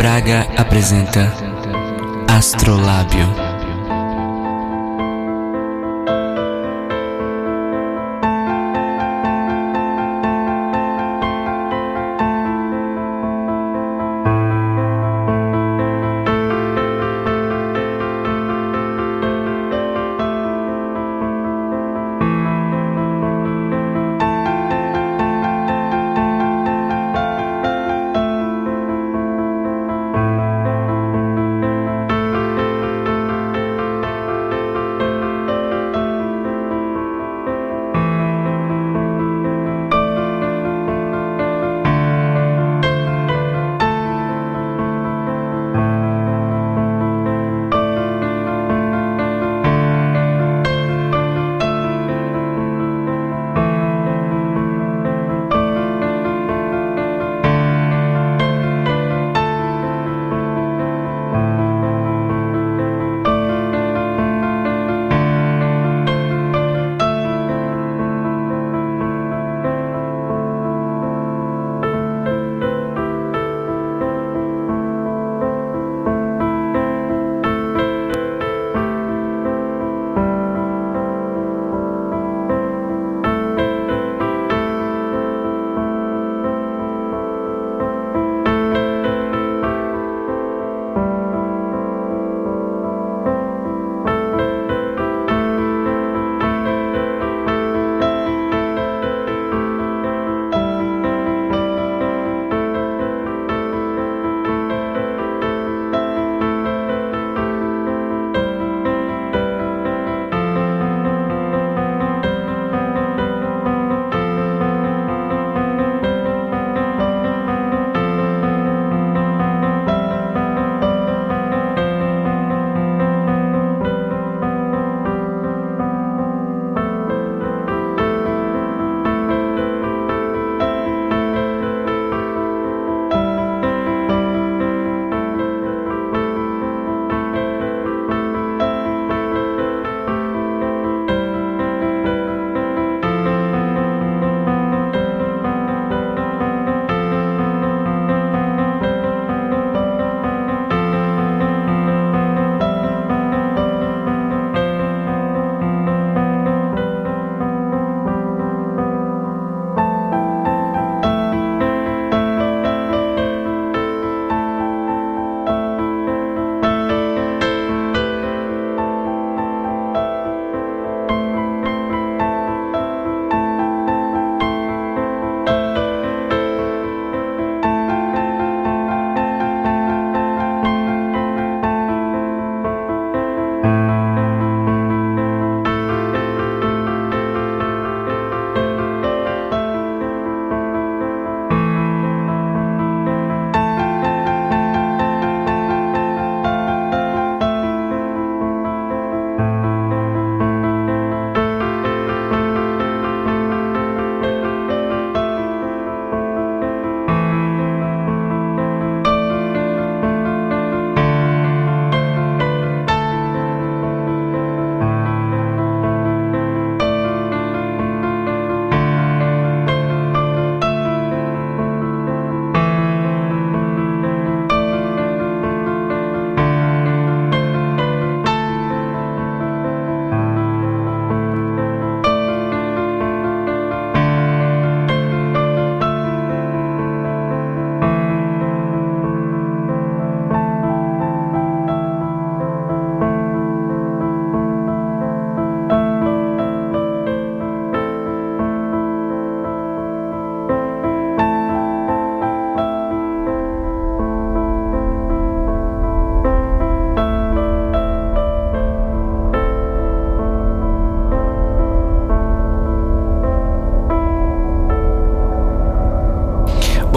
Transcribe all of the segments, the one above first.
Braga apresenta Astrolábio.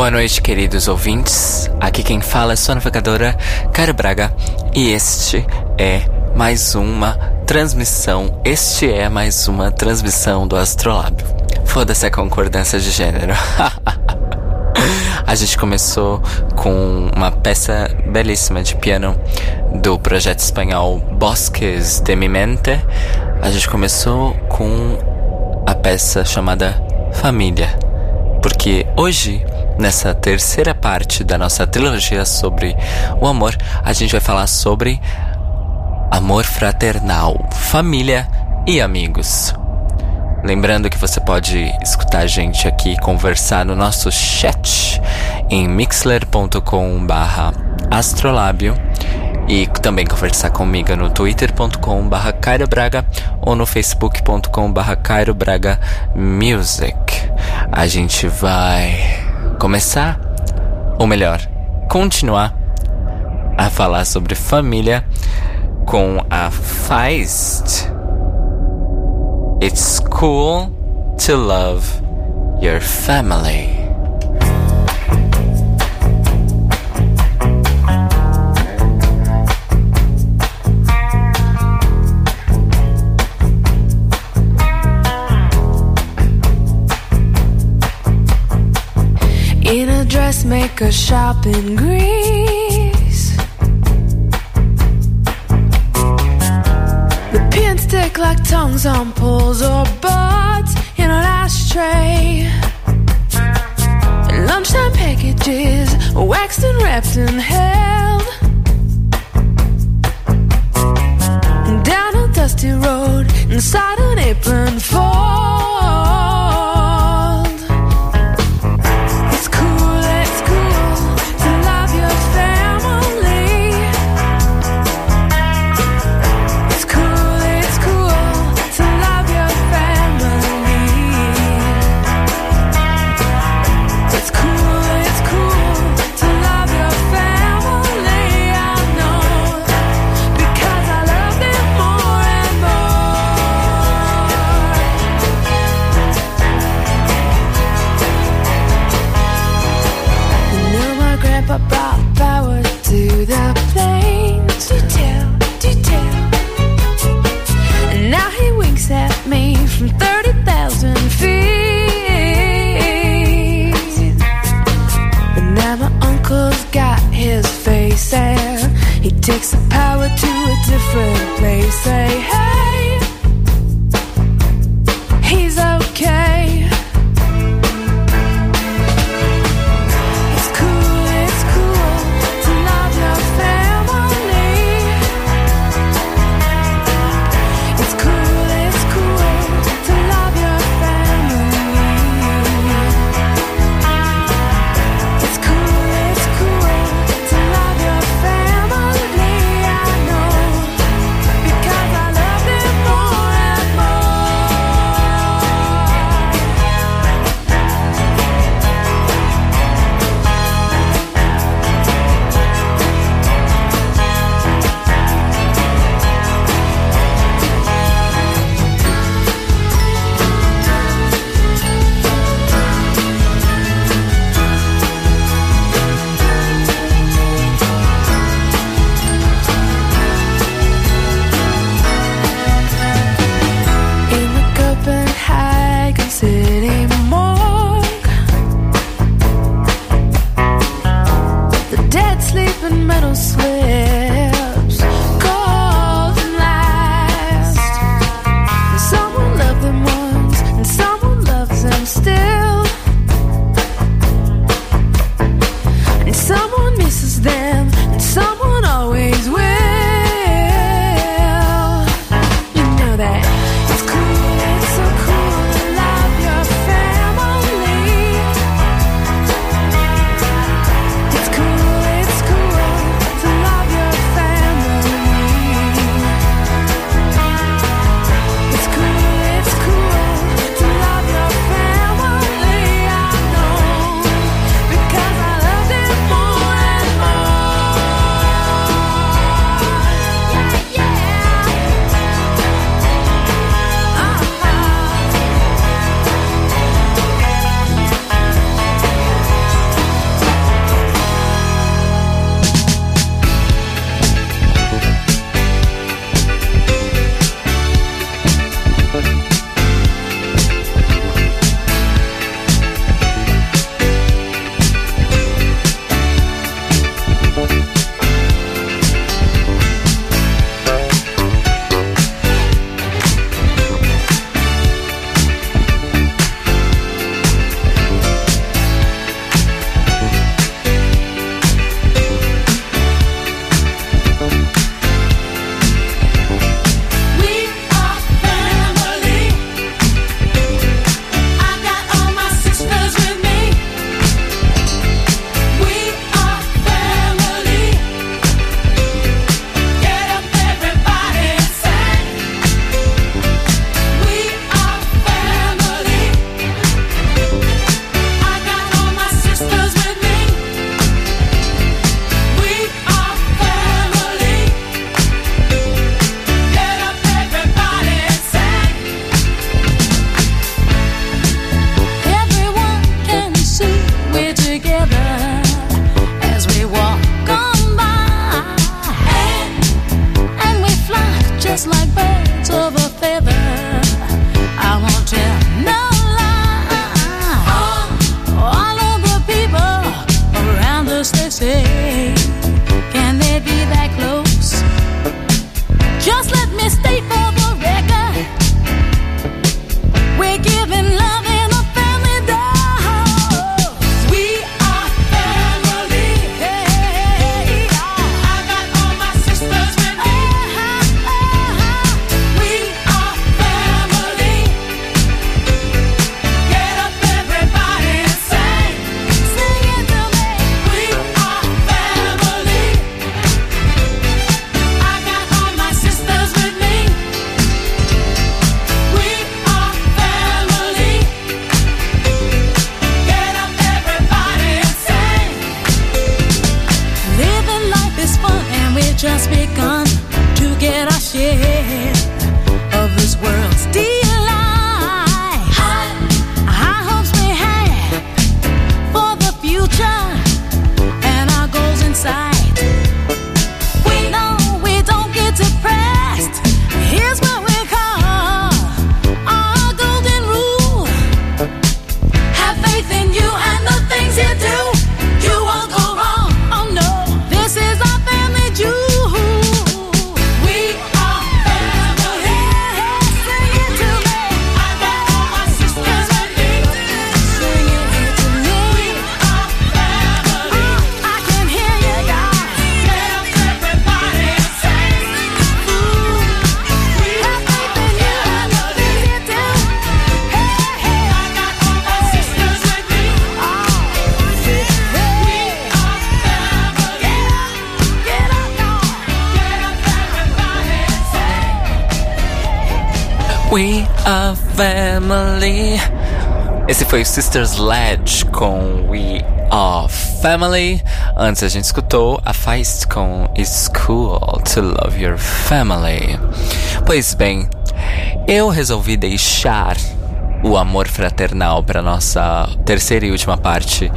Boa noite, queridos ouvintes. Aqui quem fala é sua navegadora, Caro Braga, e este é mais uma transmissão. Este é mais uma transmissão do Astrolábio. Foda-se a concordância de gênero. a gente começou com uma peça belíssima de piano do projeto espanhol Bosques de Mi Mente. A gente começou com a peça chamada Família. Porque hoje nessa terceira parte da nossa trilogia sobre o amor, a gente vai falar sobre amor fraternal, família e amigos. Lembrando que você pode escutar a gente aqui conversar no nosso chat em mixler.com/astrolábio e também conversar comigo no twitter.com/barra Cairo Braga ou no facebook.com/barra Cairo Braga Music. A gente vai começar, ou melhor, continuar a falar sobre família com a Feist. It's cool to love your family. Dressmaker shop in Greece. The pins stick like tongues on poles or buds in an ashtray. Lunchtime packages waxed and wrapped and held. Down a dusty road inside an apron fold. A Sister Sledge com We Are Family. Antes a gente escutou a Feist com It's Cool to Love Your Family. Pois bem, eu resolvi deixar o amor fraternal para nossa terceira e última parte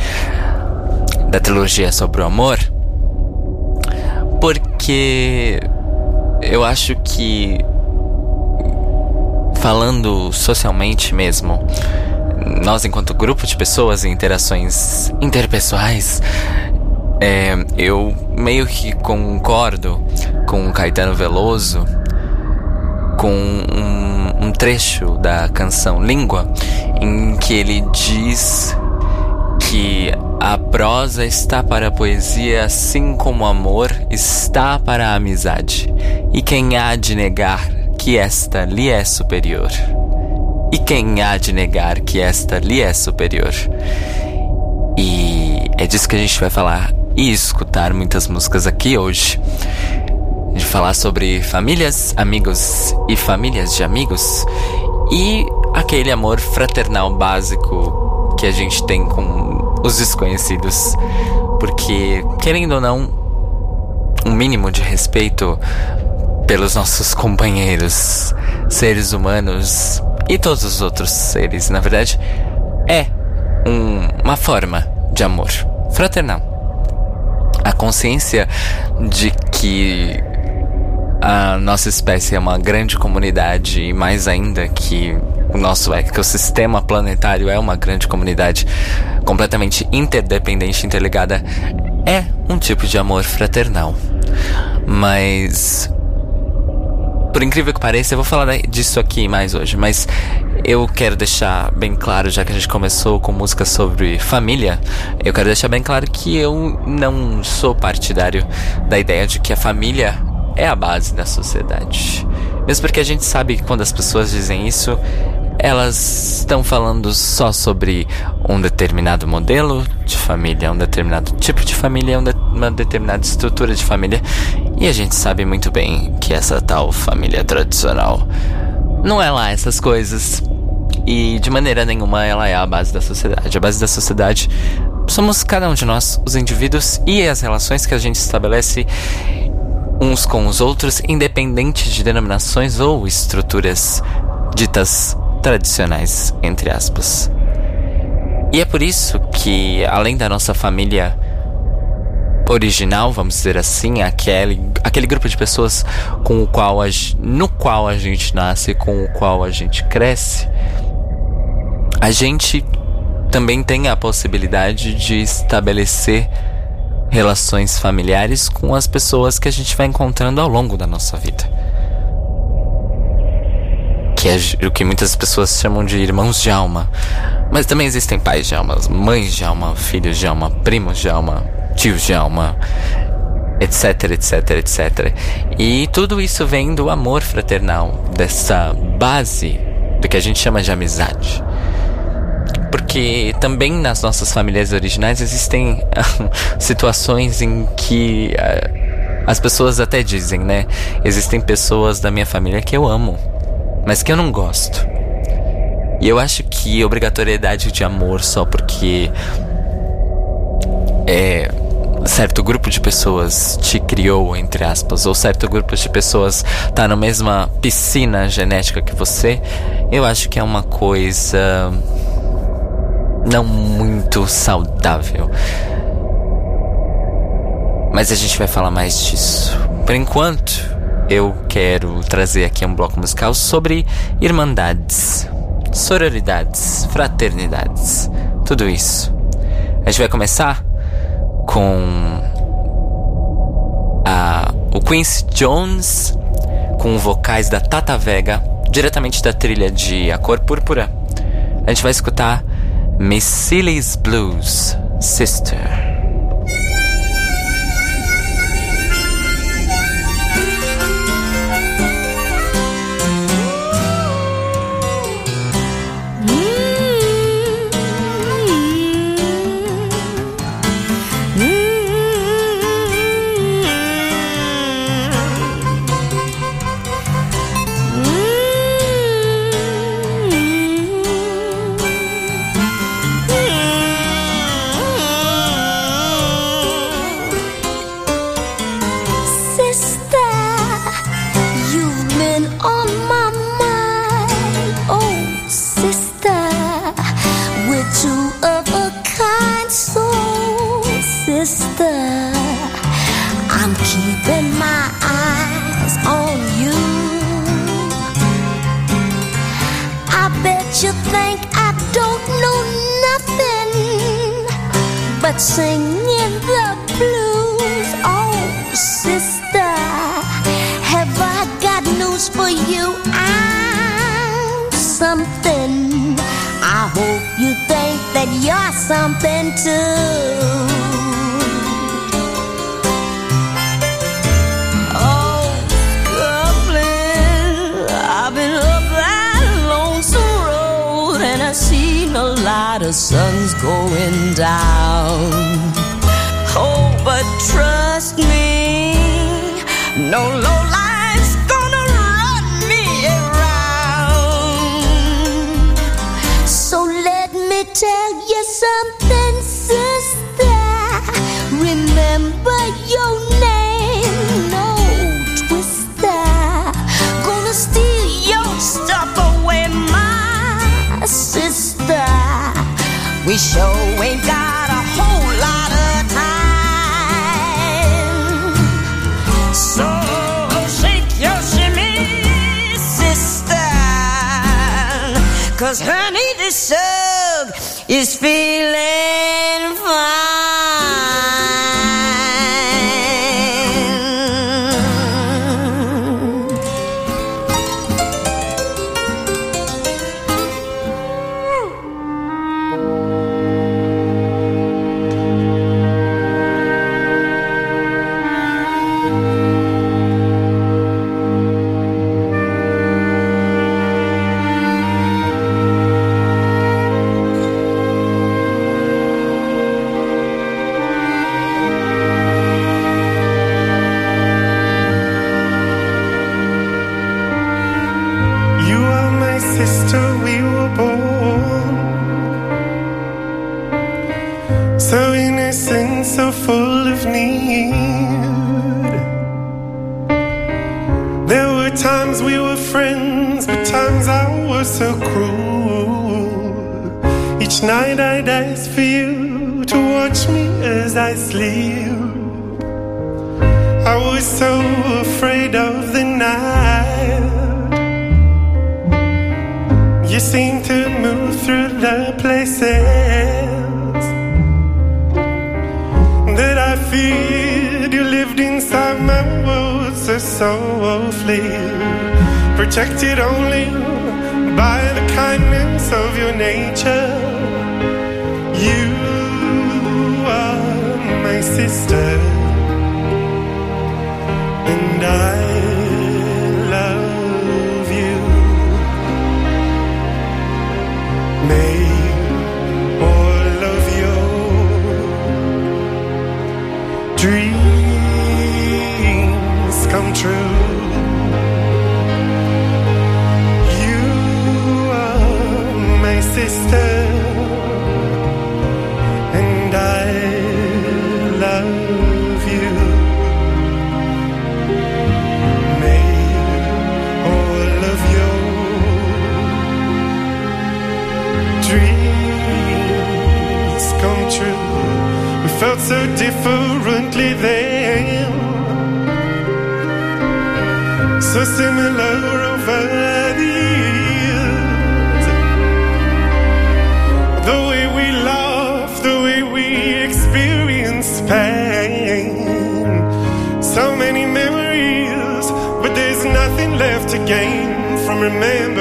da trilogia sobre o amor, porque eu acho que falando socialmente mesmo, nós enquanto grupo de pessoas e interações interpessoais, é, eu meio que concordo com Caetano Veloso com um, um trecho da canção Língua em que ele diz que a prosa está para a poesia assim como o amor está para a amizade. E quem há de negar que esta lhe é superior? E quem há de negar que esta lhe é superior? E é disso que a gente vai falar e escutar muitas músicas aqui hoje. De falar sobre famílias, amigos e famílias de amigos e aquele amor fraternal básico que a gente tem com os desconhecidos. Porque, querendo ou não, um mínimo de respeito pelos nossos companheiros, seres humanos e todos os outros seres, na verdade, é um, uma forma de amor fraternal. A consciência de que a nossa espécie é uma grande comunidade e mais ainda que o nosso ecossistema planetário é uma grande comunidade completamente interdependente, interligada, é um tipo de amor fraternal. Mas por incrível que pareça, eu vou falar disso aqui mais hoje, mas eu quero deixar bem claro, já que a gente começou com música sobre família, eu quero deixar bem claro que eu não sou partidário da ideia de que a família é a base da sociedade. Mesmo porque a gente sabe que quando as pessoas dizem isso, elas estão falando só sobre um determinado modelo de família, um determinado tipo de família, uma determinada estrutura de família. E a gente sabe muito bem que essa tal família tradicional não é lá essas coisas. E de maneira nenhuma ela é a base da sociedade. A base da sociedade somos cada um de nós, os indivíduos e as relações que a gente estabelece uns com os outros, independente de denominações ou estruturas ditas tradicionais, entre aspas. E é por isso que, além da nossa família original, vamos dizer assim, aquele, aquele grupo de pessoas com o qual a, no qual a gente nasce, com o qual a gente cresce, a gente também tem a possibilidade de estabelecer relações familiares com as pessoas que a gente vai encontrando ao longo da nossa vida. Que é o que muitas pessoas chamam de irmãos de alma. Mas também existem pais de alma, mães de alma, filhos de alma, primos de alma, tios de alma, etc, etc, etc. E tudo isso vem do amor fraternal, dessa base do que a gente chama de amizade. Porque também nas nossas famílias originais existem situações em que uh, as pessoas até dizem, né? Existem pessoas da minha família que eu amo, mas que eu não gosto. E eu acho que obrigatoriedade de amor só porque é certo grupo de pessoas te criou, entre aspas, ou certo grupo de pessoas tá na mesma piscina genética que você, eu acho que é uma coisa não muito saudável. Mas a gente vai falar mais disso. Por enquanto, eu quero trazer aqui um bloco musical sobre irmandades, sororidades, fraternidades, tudo isso. A gente vai começar com a, o Quincy Jones com vocais da Tata Vega, diretamente da trilha de A Cor Púrpura. A gente vai escutar Miss Silly's Blues, Sister. Singing the blues? Oh, sister, have I got news for you? I'm something. I hope you think that you're something too. Of sun's going down. Oh, but trust me, no low We sure ain't got a whole lot of time. So shake your shimmy, sister. Cause honey, this sub is feeling times we were friends, but times I was so cruel. Each night I'd ask for you to watch me as I sleep. I was so afraid of the night. You seemed to move through the places. Protected only by the kindness of your nature. You are my sister, and I felt so differently then, so similar remember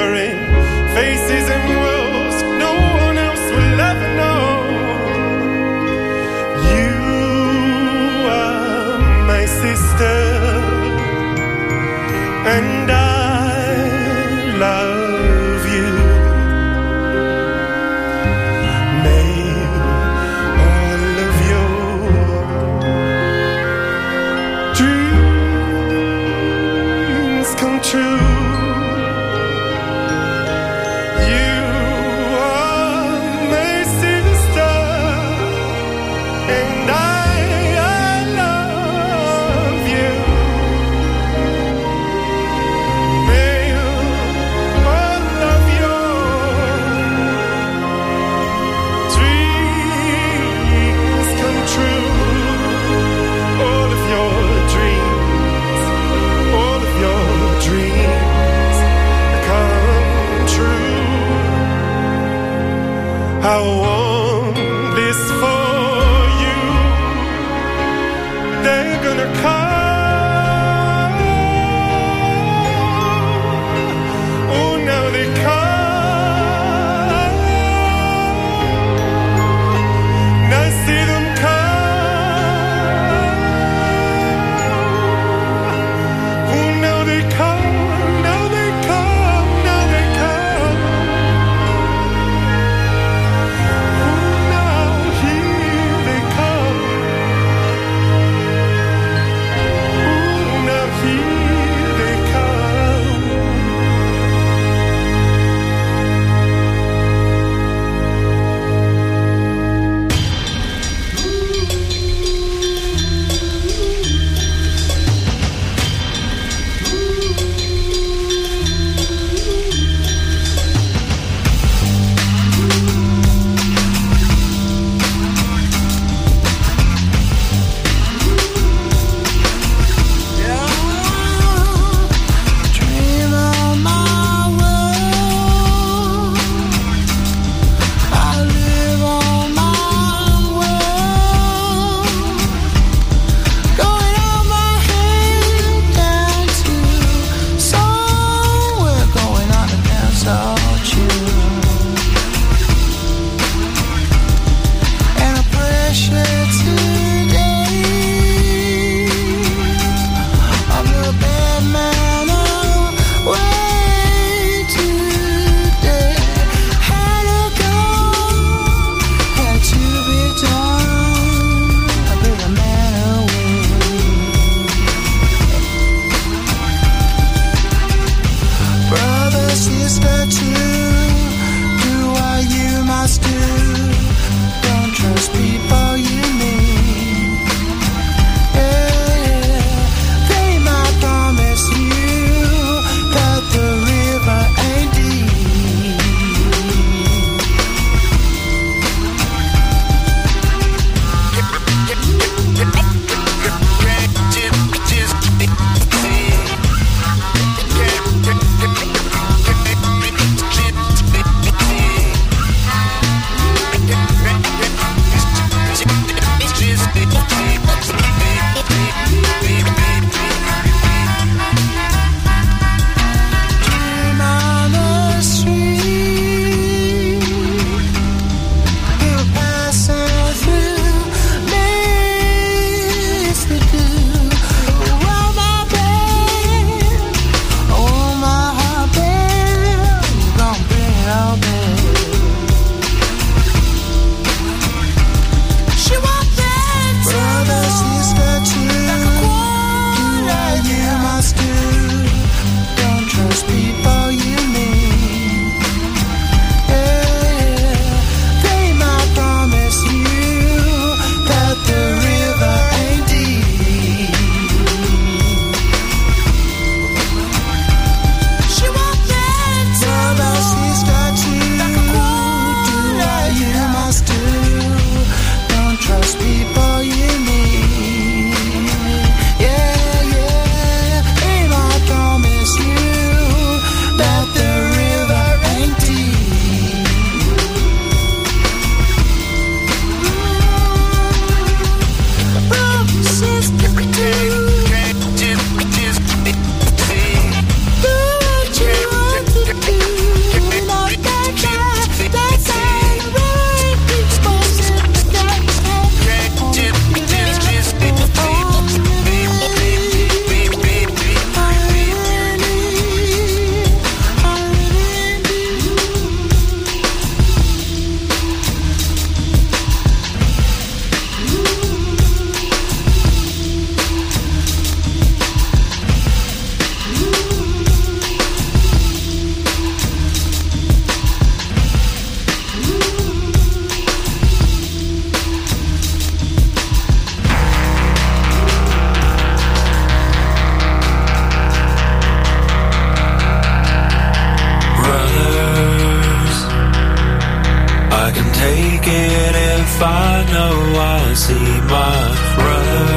If I know I see my brother,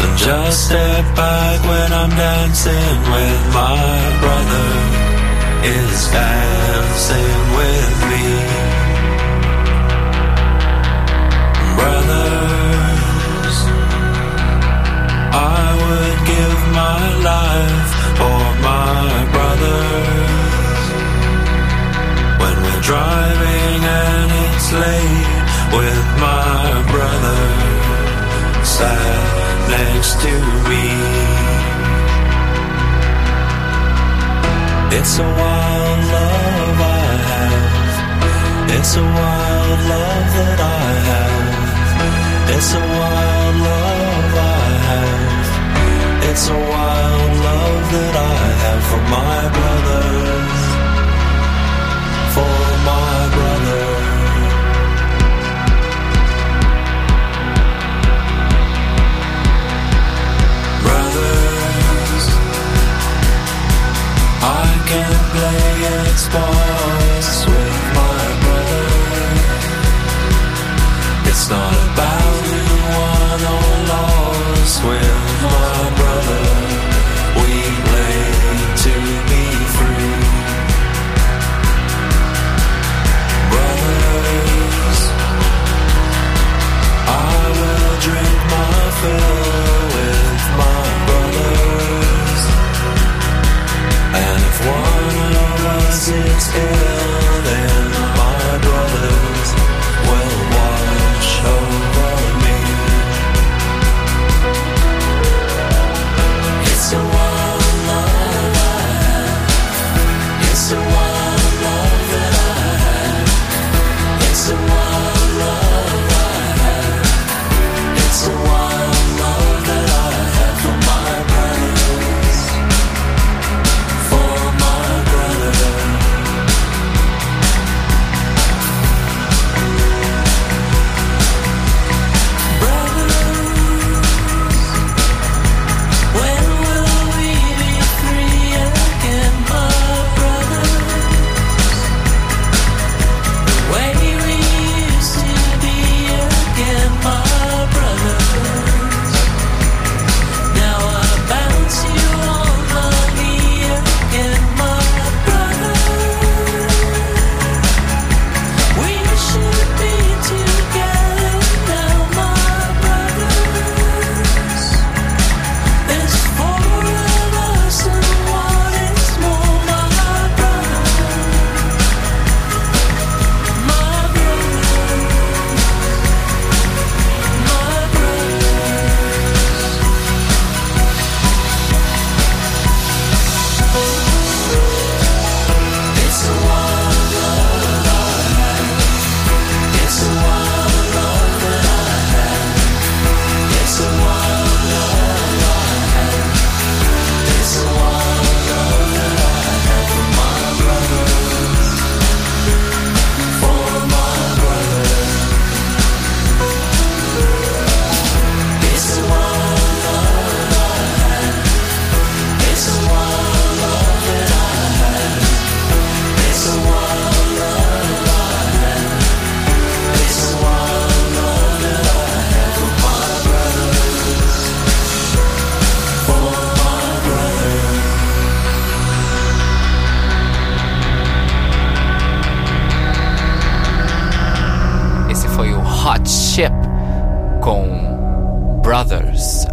And just step back when I'm dancing with my brother. Is dancing with me, brothers. I would give my life me. It's a wild love I have. It's a wild love that I have. It's a wild love I have. It's a wild love that I have for my brothers. Can play Xbox with my brother. It's not about who won or lost with my brother. yeah.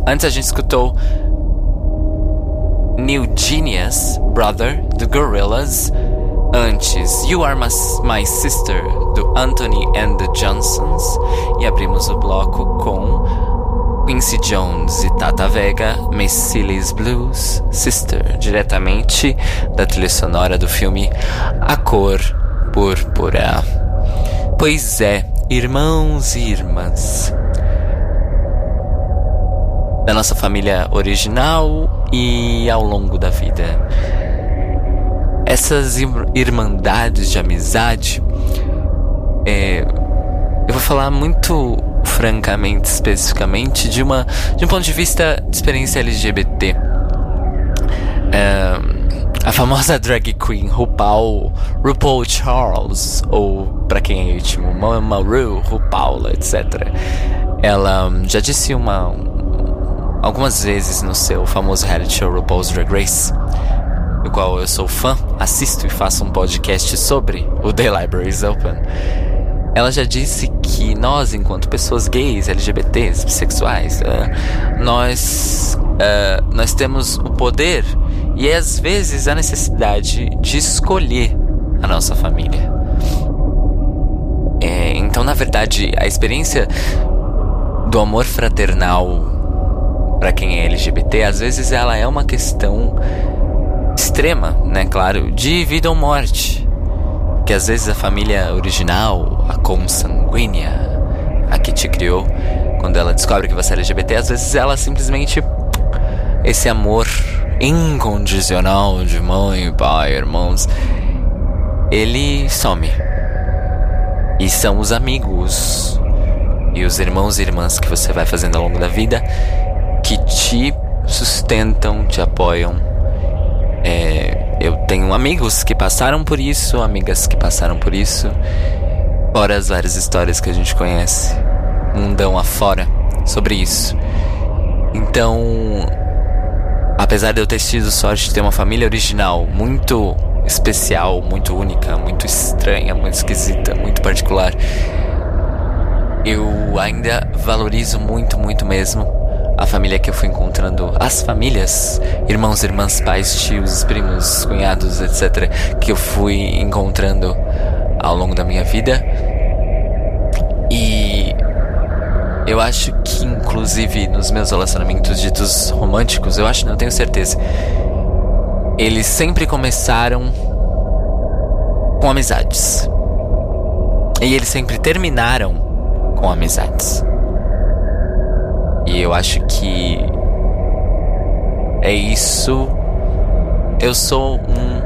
Antes a gente escutou New Genius Brother do Gorillaz. Antes, You Are My, Sister do Anthony and the Johnsons. E abrimos o bloco com Quincy Jones e Tata Vega, Miss Silly's Blues Sister, diretamente da trilha sonora do filme A Cor Púrpura. Pois é, irmãos e irmãs da nossa família original e ao longo da vida. Essas ir- irmandades de amizade, é, eu vou falar muito francamente, especificamente, de, uma, de um ponto de vista de experiência LGBT. É, a famosa drag queen RuPaul, RuPaul Charles, ou pra quem é íntimo, Mama Ru, RuPaul, etc. Ela já disse uma, algumas vezes no seu famoso reality show RuPaul's Drag Race do qual eu sou fã, assisto e faço um podcast sobre o The Libraries Open, ela já disse que nós, enquanto pessoas gays, LGBTs, bissexuais, uh, nós, uh, nós temos o poder e às vezes a necessidade de escolher a nossa família. É, então, na verdade, a experiência do amor fraternal para quem é LGBT, às vezes ela é uma questão extrema, né? Claro, de vida ou morte. Que às vezes a família original, a consanguínea, a que te criou, quando ela descobre que você é LGBT, às vezes ela simplesmente. Esse amor incondicional de mãe, pai, irmãos, ele some. E são os amigos e os irmãos e irmãs que você vai fazendo ao longo da vida que te sustentam, te apoiam. É, eu tenho amigos que passaram por isso, amigas que passaram por isso, fora as várias histórias que a gente conhece, mundão afora, sobre isso. Então, apesar de eu ter tido sorte de ter uma família original muito especial, muito única, muito estranha, muito esquisita, muito particular, eu ainda valorizo muito, muito mesmo a família que eu fui encontrando, as famílias, irmãos, irmãs, pais, tios, primos, cunhados, etc., que eu fui encontrando ao longo da minha vida. E eu acho que, inclusive, nos meus relacionamentos ditos românticos, eu acho, não tenho certeza, eles sempre começaram com amizades. E eles sempre terminaram com amizades. E eu acho que é isso. Eu sou um.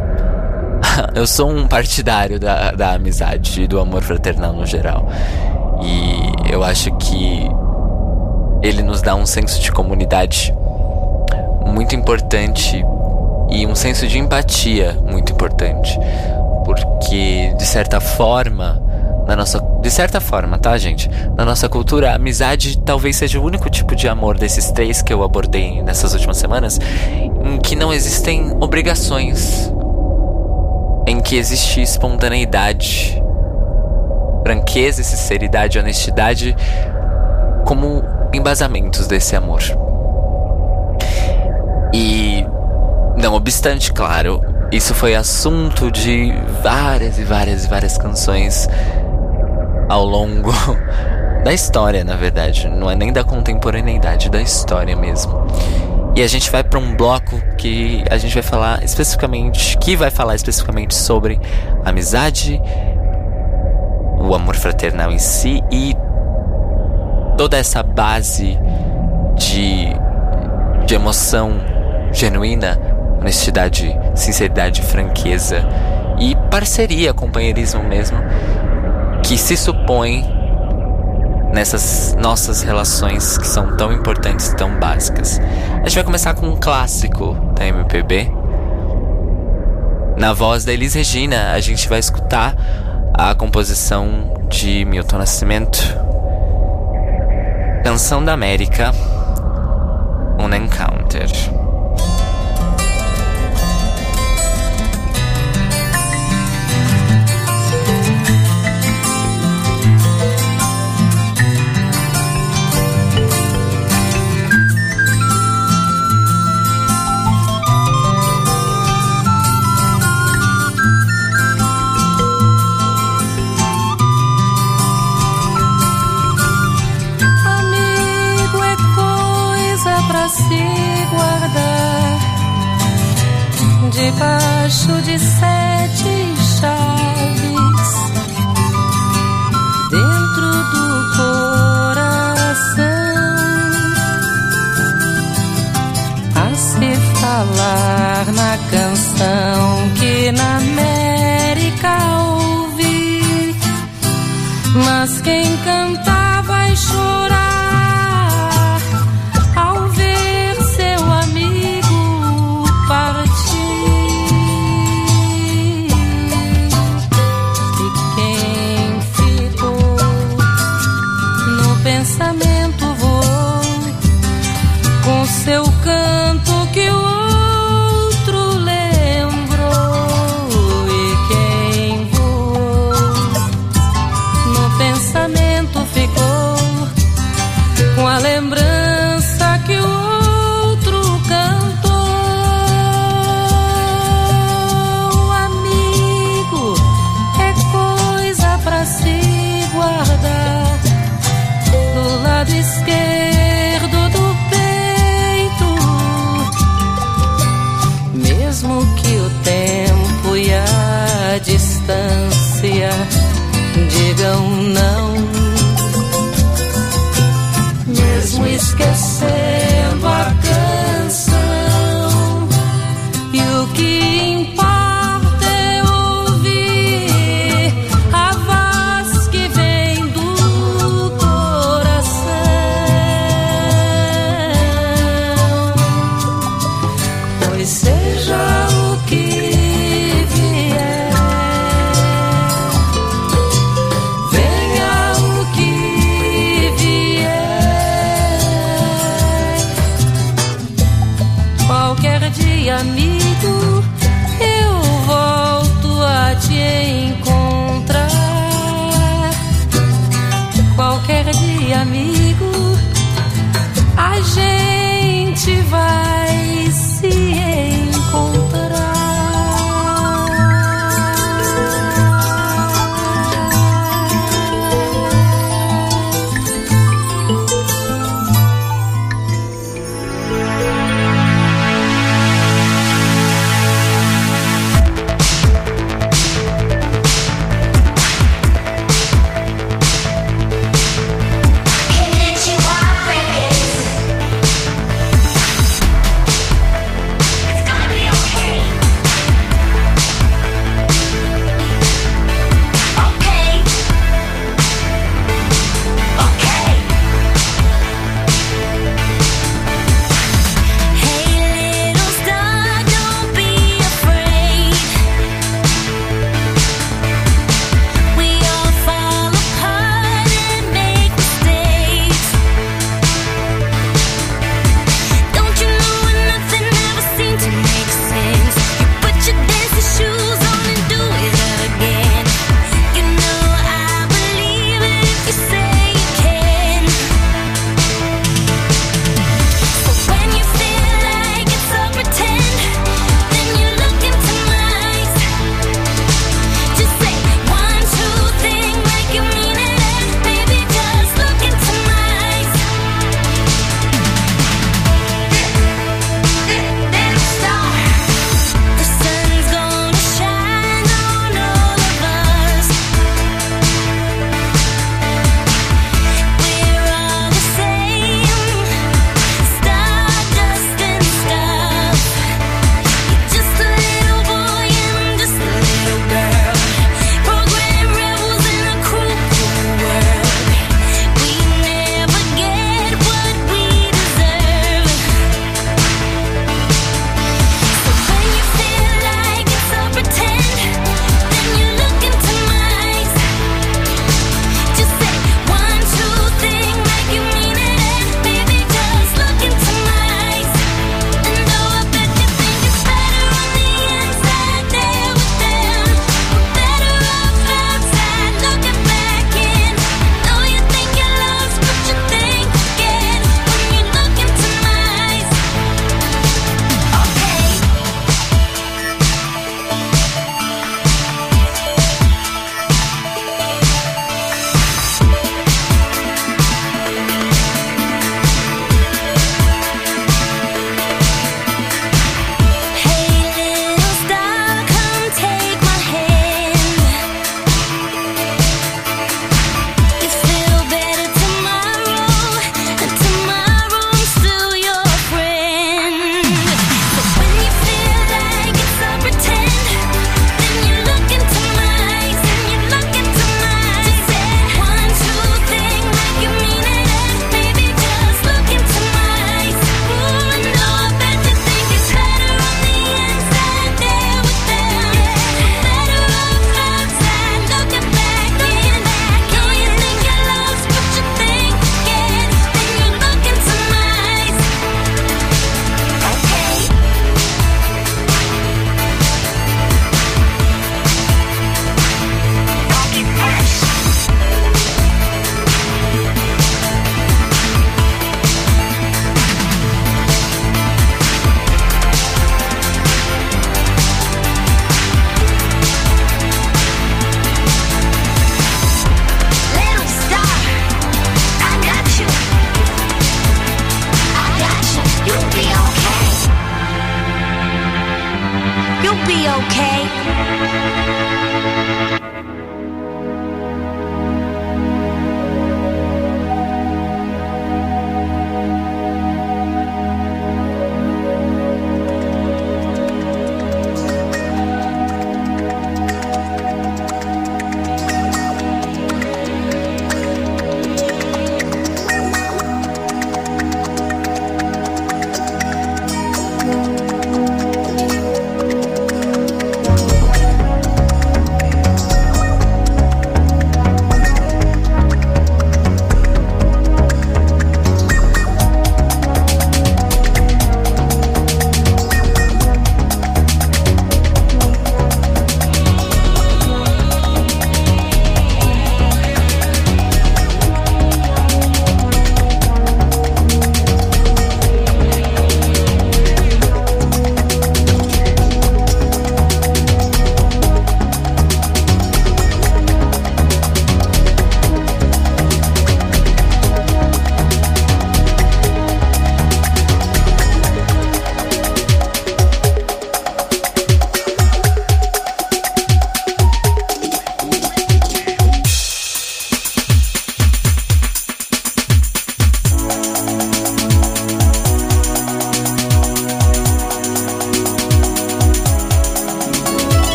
eu sou um partidário da, da amizade e do amor fraternal no geral. E eu acho que ele nos dá um senso de comunidade muito importante e um senso de empatia muito importante. Porque, de certa forma, na nossa. De certa forma, tá, gente? Na nossa cultura, a amizade talvez seja o único tipo de amor desses três que eu abordei nessas últimas semanas em que não existem obrigações. Em que existe espontaneidade, franqueza, sinceridade, honestidade como embasamentos desse amor. E, não obstante, claro, isso foi assunto de várias e várias e várias canções ao longo da história, na verdade. Não é nem da contemporaneidade, da história mesmo. E a gente vai para um bloco que a gente vai falar especificamente, que vai falar especificamente sobre amizade, o amor fraternal em si e toda essa base de, de emoção genuína, honestidade, sinceridade, franqueza e parceria, companheirismo mesmo, que se supõe nessas nossas relações que são tão importantes, tão básicas. A gente vai começar com um clássico da MPB. Na voz da Elis Regina, a gente vai escutar a composição de Milton Nascimento, Canção da América, Um Encounter. Debaixo de sete say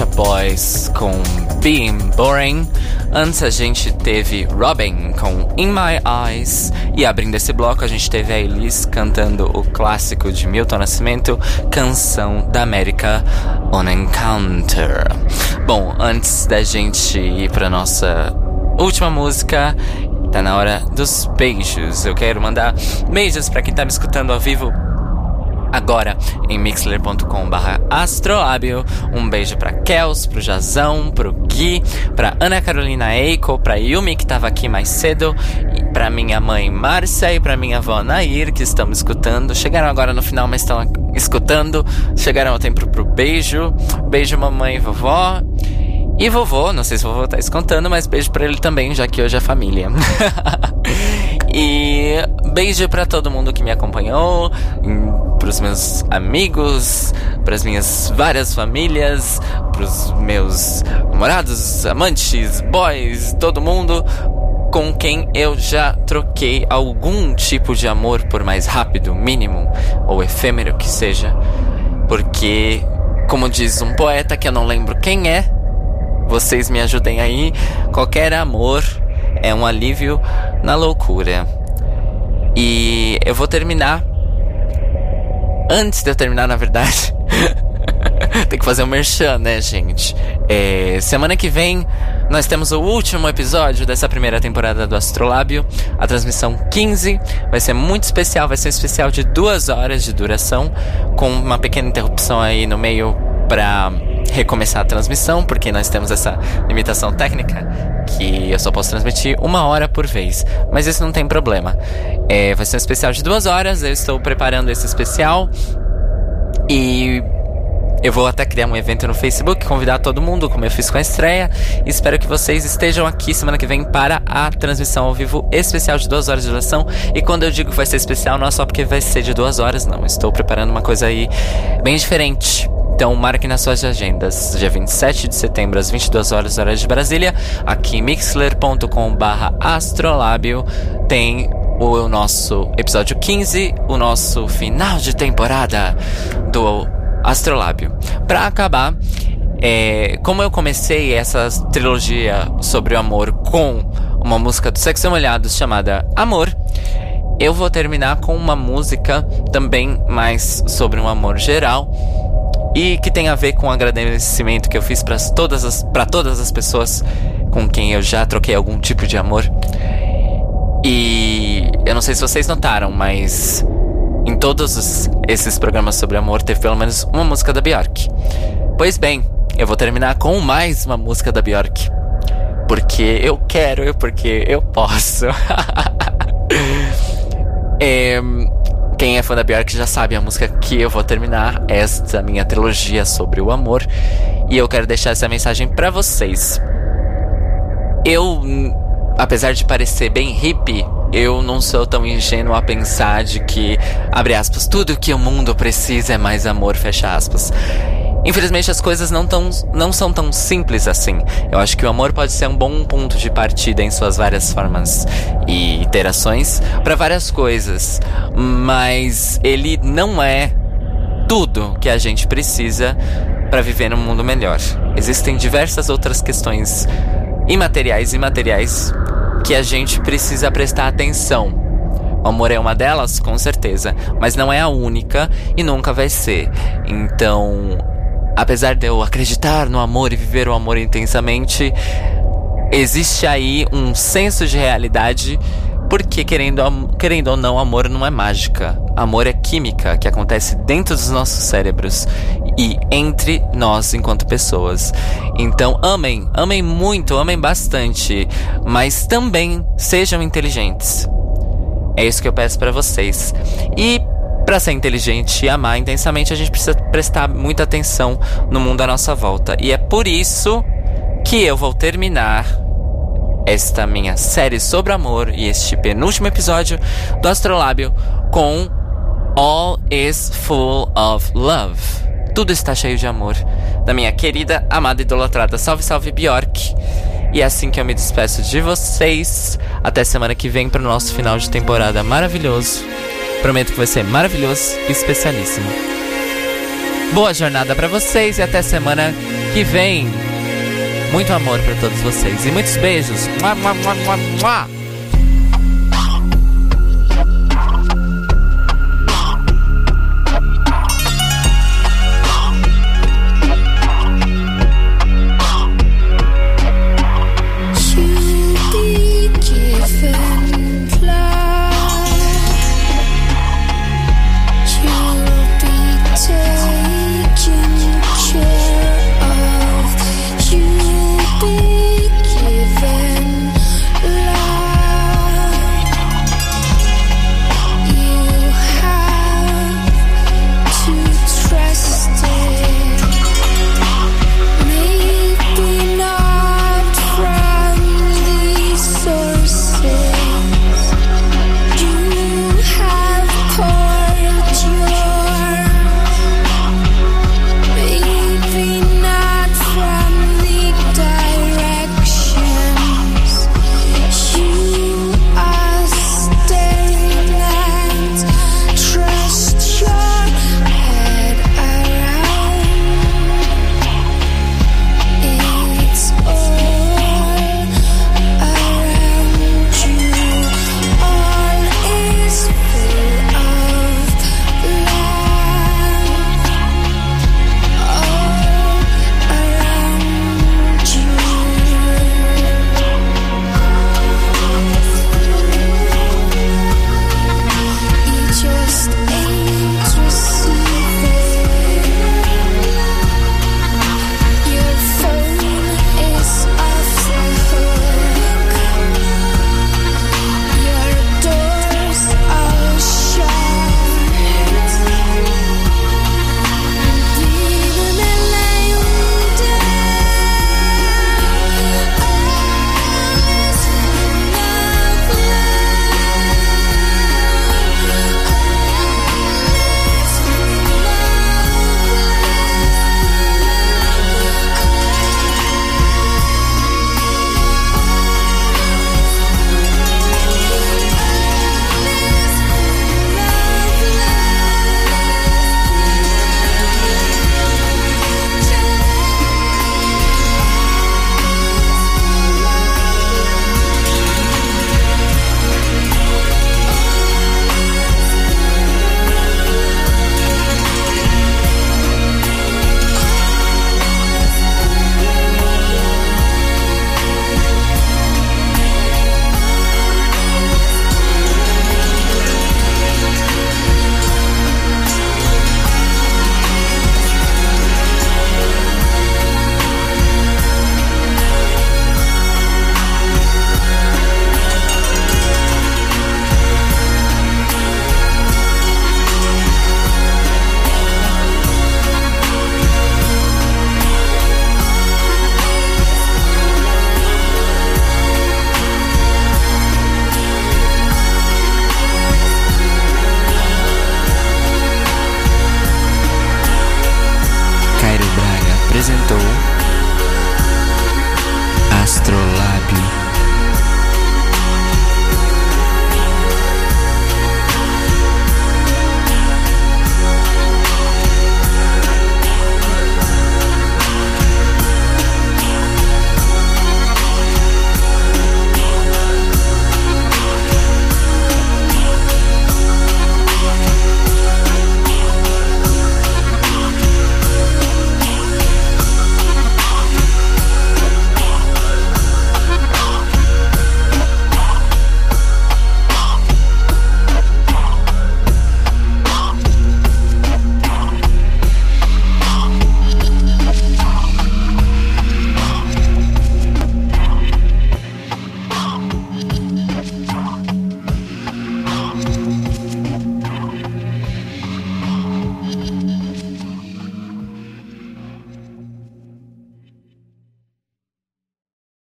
Pet Boys com Being Boring. Antes a gente teve Robin com In My Eyes. E abrindo esse bloco a gente teve a Elise cantando o clássico de Milton Nascimento, Canção da América On Encounter. Bom, antes da gente ir pra nossa última música, tá na hora dos beijos. Eu quero mandar beijos pra quem tá me escutando ao vivo agora em mixler.com barra astrolábio. Um beijo pra Kels, pro Jazão, pro Gui, pra Ana Carolina Eiko, pra Yumi que tava aqui mais cedo, pra minha mãe Márcia e pra minha avó Nair que me escutando. Chegaram agora no final, mas estão escutando. Chegaram ao tempo pro beijo. Beijo mamãe e vovó. E vovô, não sei se vovô tá escutando, mas beijo pra ele também, já que hoje é família. e beijo pra todo mundo que me acompanhou, pros meus amigos, pras minhas várias famílias, pros meus namorados, amantes, boys, todo mundo com quem eu já troquei algum tipo de amor, por mais rápido, mínimo ou efêmero que seja. Porque, como diz um poeta que eu não lembro quem é, vocês me ajudem aí. Qualquer amor é um alívio na loucura. E eu vou terminar. Antes de eu terminar, na verdade. Tem que fazer um merchan, né, gente? É, semana que vem nós temos o último episódio dessa primeira temporada do Astrolábio, a transmissão 15. Vai ser muito especial, vai ser um especial de duas horas de duração, com uma pequena interrupção aí no meio pra recomeçar a transmissão, porque nós temos essa limitação técnica que eu só posso transmitir uma hora por vez. Mas isso não tem problema. É, vai ser um especial de duas horas, eu estou preparando esse especial. E eu vou até criar um evento no Facebook, convidar todo mundo, como eu fiz com a estreia. Espero que vocês estejam aqui semana que vem para a transmissão ao vivo especial de duas horas de duração. E quando eu digo que vai ser especial, não é só porque vai ser de duas horas, não. Estou preparando uma coisa aí bem diferente. Então marque nas suas agendas, dia 27 de setembro, às 22 horas, horário de Brasília, aqui em mixler.com barra astrolábio, tem o nosso episódio 15, o nosso final de temporada do Astrolábio. Pra acabar, é, como eu comecei essa trilogia sobre o amor com uma música do Sexo Molhados chamada Amor, eu vou terminar com uma música também mais sobre um amor geral e que tem a ver com o agradecimento que eu fiz para todas as para todas as pessoas com quem eu já troquei algum tipo de amor. E eu não sei se vocês notaram, mas em todos os- esses programas sobre amor teve pelo menos uma música da Bjork. Pois bem, eu vou terminar com mais uma música da Bjork. Porque eu quero e porque eu posso. É, quem é fã da Bjork já sabe a música que eu vou terminar esta minha trilogia sobre o amor. E eu quero deixar essa mensagem pra vocês. Eu, hum, apesar de parecer bem hippie, eu não sou tão ingênuo a pensar de que, abre aspas, tudo que o mundo precisa é mais amor, fecha aspas. Infelizmente as coisas não, tão, não são tão simples assim. Eu acho que o amor pode ser um bom ponto de partida em suas várias formas e iterações para várias coisas, mas ele não é tudo que a gente precisa para viver num mundo melhor. Existem diversas outras questões imateriais e materiais que a gente precisa prestar atenção. O amor é uma delas, com certeza, mas não é a única e nunca vai ser. Então, apesar de eu acreditar no amor e viver o amor intensamente, existe aí um senso de realidade, porque querendo, querendo ou não, amor não é mágica. Amor é química que acontece dentro dos nossos cérebros e entre nós enquanto pessoas. Então, amem, amem muito, amem bastante, mas também sejam inteligentes. É isso que eu peço pra vocês. E pra ser inteligente e amar intensamente, a gente precisa prestar muita atenção no mundo à nossa volta. E é por isso que eu vou terminar esta minha série sobre amor e este penúltimo episódio do Astrolábio com All is Full of Love. Tudo está cheio de amor. Da minha querida, amada idolatrada Salve Salve Bjork. E é assim que eu me despeço de vocês. Até semana que vem para o nosso final de temporada maravilhoso. Prometo que vai ser maravilhoso e especialíssimo. Boa jornada pra vocês e até semana que vem. Muito amor pra todos vocês e muitos beijos. Mua, mua, mua, mua, mua.